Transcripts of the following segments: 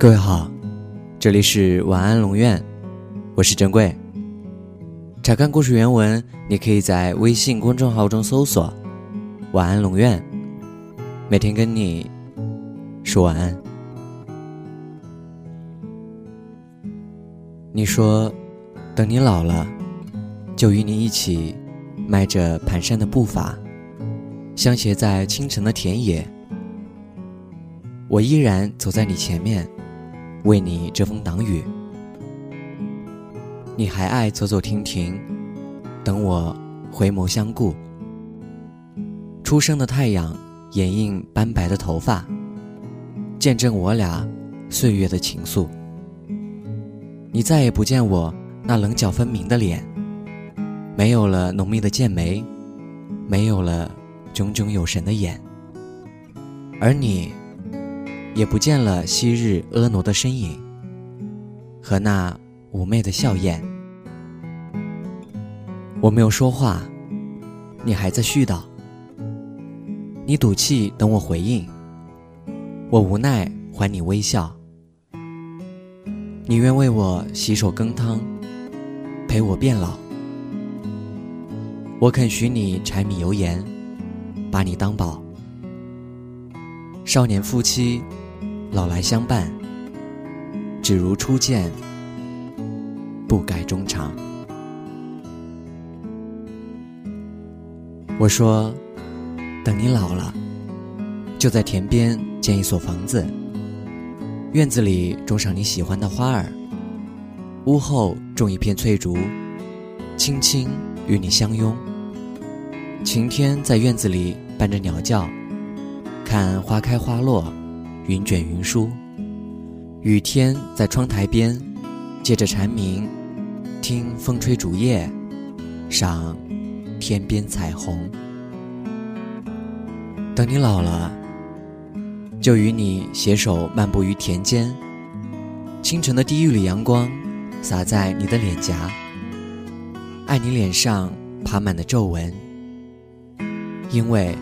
各位好，这里是晚安龙院，我是珍贵。查看故事原文，你可以在微信公众号中搜索“晚安龙院”，每天跟你说晚安。你说，等你老了，就与你一起迈着蹒跚的步伐，相携在清晨的田野。我依然走在你前面，为你遮风挡雨。你还爱走走停停，等我回眸相顾。初升的太阳掩映斑白的头发，见证我俩岁月的情愫。你再也不见我那棱角分明的脸，没有了浓密的剑眉，没有了炯炯有神的眼，而你。也不见了昔日婀娜的身影和那妩媚的笑靥。我没有说话，你还在絮叨。你赌气等我回应，我无奈还你微笑。你愿为我洗手羹汤，陪我变老。我肯许你柴米油盐，把你当宝。少年夫妻。老来相伴，只如初见，不改衷肠。我说，等你老了，就在田边建一所房子，院子里种上你喜欢的花儿，屋后种一片翠竹，轻轻与你相拥。晴天在院子里伴着鸟叫，看花开花落。云卷云舒，雨天在窗台边，借着蝉鸣，听风吹竹叶，赏天边彩虹。等你老了，就与你携手漫步于田间。清晨的第一缕阳光洒在你的脸颊，爱你脸上爬满的皱纹，因为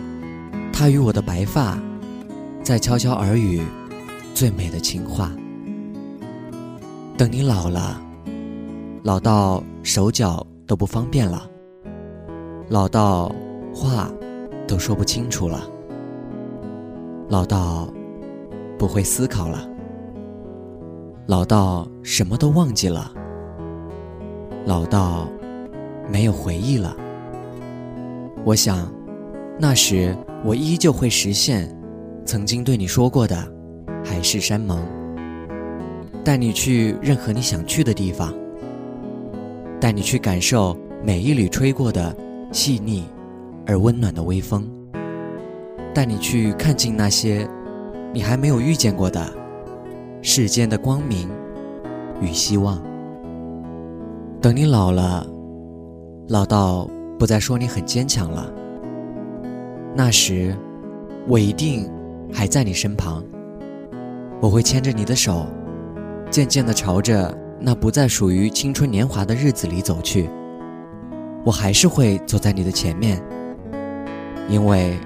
它与我的白发。在悄悄耳语，最美的情话。等你老了，老到手脚都不方便了，老到话都说不清楚了，老到不会思考了，老到什么都忘记了，老到没有回忆了。我想，那时我依旧会实现。曾经对你说过的海誓山盟，带你去任何你想去的地方，带你去感受每一缕吹过的细腻而温暖的微风，带你去看尽那些你还没有遇见过的世间的光明与希望。等你老了，老到不再说你很坚强了，那时我一定。还在你身旁，我会牵着你的手，渐渐地朝着那不再属于青春年华的日子里走去。我还是会走在你的前面，因为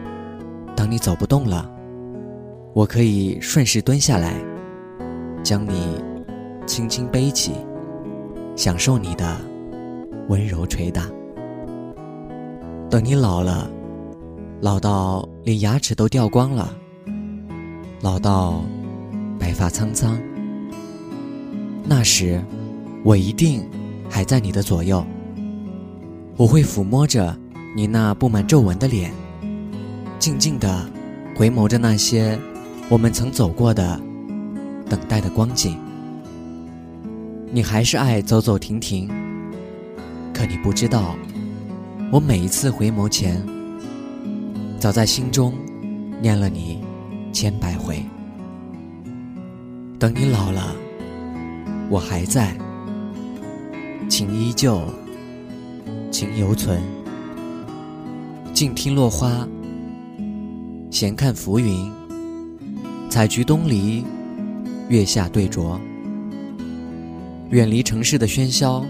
当你走不动了，我可以顺势蹲下来，将你轻轻背起，享受你的温柔捶打。等你老了，老到连牙齿都掉光了。老到白发苍苍，那时我一定还在你的左右。我会抚摸着你那布满皱纹的脸，静静地回眸着那些我们曾走过的、等待的光景。你还是爱走走停停，可你不知道，我每一次回眸前，早在心中念了你。千百回，等你老了，我还在，情依旧，情犹存。静听落花，闲看浮云，采菊东篱，月下对酌。远离城市的喧嚣，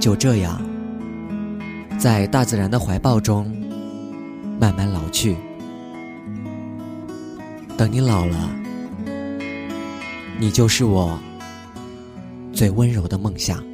就这样，在大自然的怀抱中，慢慢老去。等你老了，你就是我最温柔的梦想。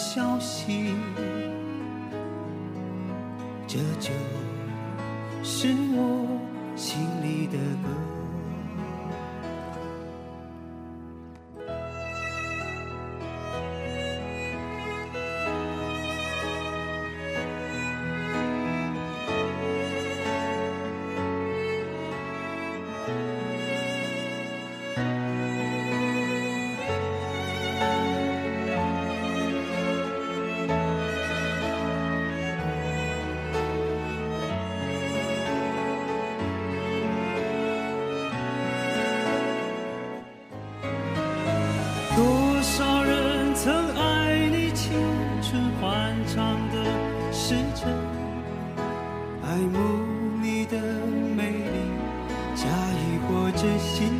消息，这就是我心里的歌。是心。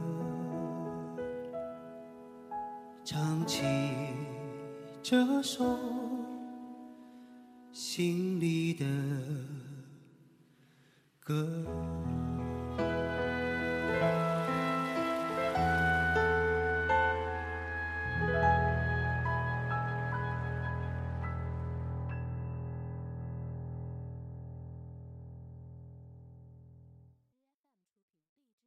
唱起这首心里的歌。